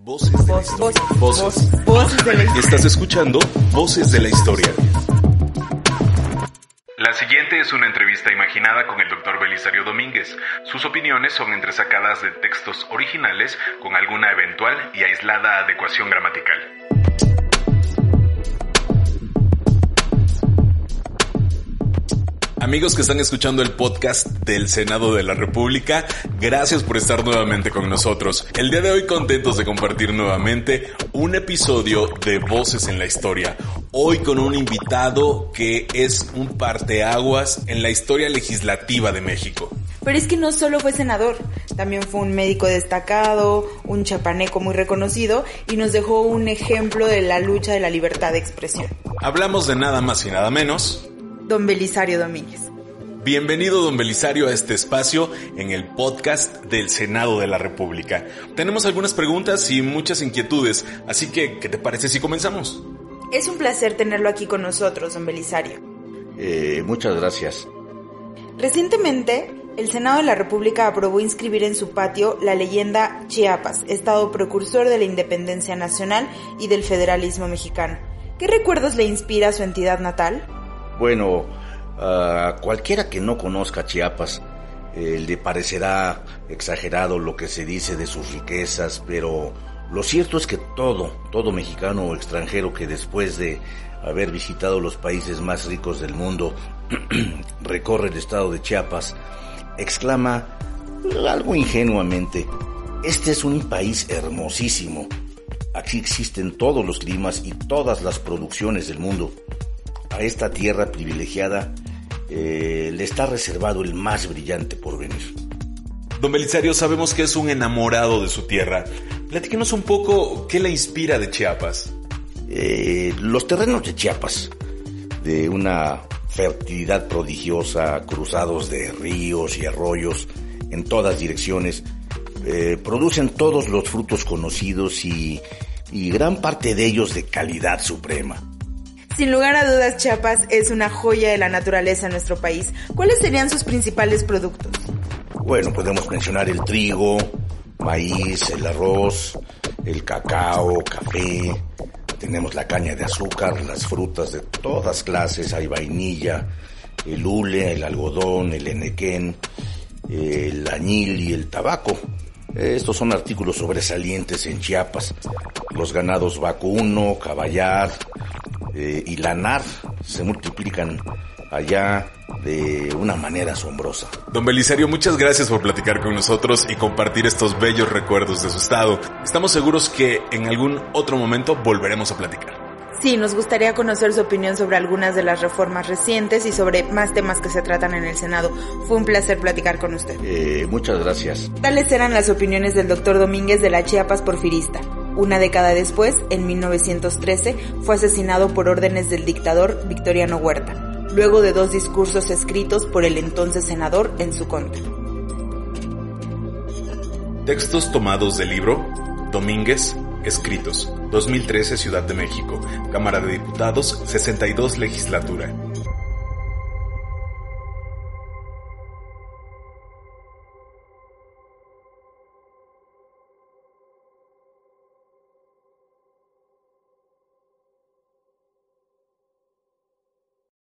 Voces de la historia. Voces. Voces de la historia. Estás escuchando Voces de la Historia. La siguiente es una entrevista imaginada con el Dr. Belisario Domínguez. Sus opiniones son entresacadas de textos originales con alguna eventual y aislada adecuación gramatical. Amigos que están escuchando el podcast del Senado de la República, gracias por estar nuevamente con nosotros. El día de hoy contentos de compartir nuevamente un episodio de Voces en la Historia. Hoy con un invitado que es un parteaguas en la historia legislativa de México. Pero es que no solo fue senador, también fue un médico destacado, un chapaneco muy reconocido y nos dejó un ejemplo de la lucha de la libertad de expresión. Hablamos de nada más y nada menos Don Belisario Domínguez. Bienvenido, don Belisario, a este espacio en el podcast del Senado de la República. Tenemos algunas preguntas y muchas inquietudes, así que, ¿qué te parece si comenzamos? Es un placer tenerlo aquí con nosotros, don Belisario. Eh, muchas gracias. Recientemente, el Senado de la República aprobó inscribir en su patio la leyenda Chiapas, estado precursor de la independencia nacional y del federalismo mexicano. ¿Qué recuerdos le inspira a su entidad natal? Bueno, a cualquiera que no conozca Chiapas eh, le parecerá exagerado lo que se dice de sus riquezas, pero lo cierto es que todo, todo mexicano o extranjero que después de haber visitado los países más ricos del mundo recorre el estado de Chiapas, exclama algo ingenuamente, este es un país hermosísimo. Aquí existen todos los climas y todas las producciones del mundo. A esta tierra privilegiada eh, le está reservado el más brillante porvenir. Don Belisario, sabemos que es un enamorado de su tierra. Platíquenos un poco qué le inspira de Chiapas. Eh, los terrenos de Chiapas, de una fertilidad prodigiosa, cruzados de ríos y arroyos en todas direcciones, eh, producen todos los frutos conocidos y, y gran parte de ellos de calidad suprema. Sin lugar a dudas, Chiapas es una joya de la naturaleza en nuestro país. ¿Cuáles serían sus principales productos? Bueno, podemos mencionar el trigo, maíz, el arroz, el cacao, café. Tenemos la caña de azúcar, las frutas de todas clases. Hay vainilla, el hule, el algodón, el enequén, el añil y el tabaco. Estos son artículos sobresalientes en Chiapas. Los ganados vacuno, caballar, eh, y lanar se multiplican allá de una manera asombrosa. Don Belisario, muchas gracias por platicar con nosotros y compartir estos bellos recuerdos de su estado. Estamos seguros que en algún otro momento volveremos a platicar. Sí, nos gustaría conocer su opinión sobre algunas de las reformas recientes y sobre más temas que se tratan en el Senado. Fue un placer platicar con usted. Eh, muchas gracias. Tales eran las opiniones del doctor Domínguez de la Chiapas Porfirista. Una década después, en 1913, fue asesinado por órdenes del dictador Victoriano Huerta, luego de dos discursos escritos por el entonces senador en su contra. Textos tomados del libro Domínguez, escritos, 2013 Ciudad de México, Cámara de Diputados, 62 Legislatura.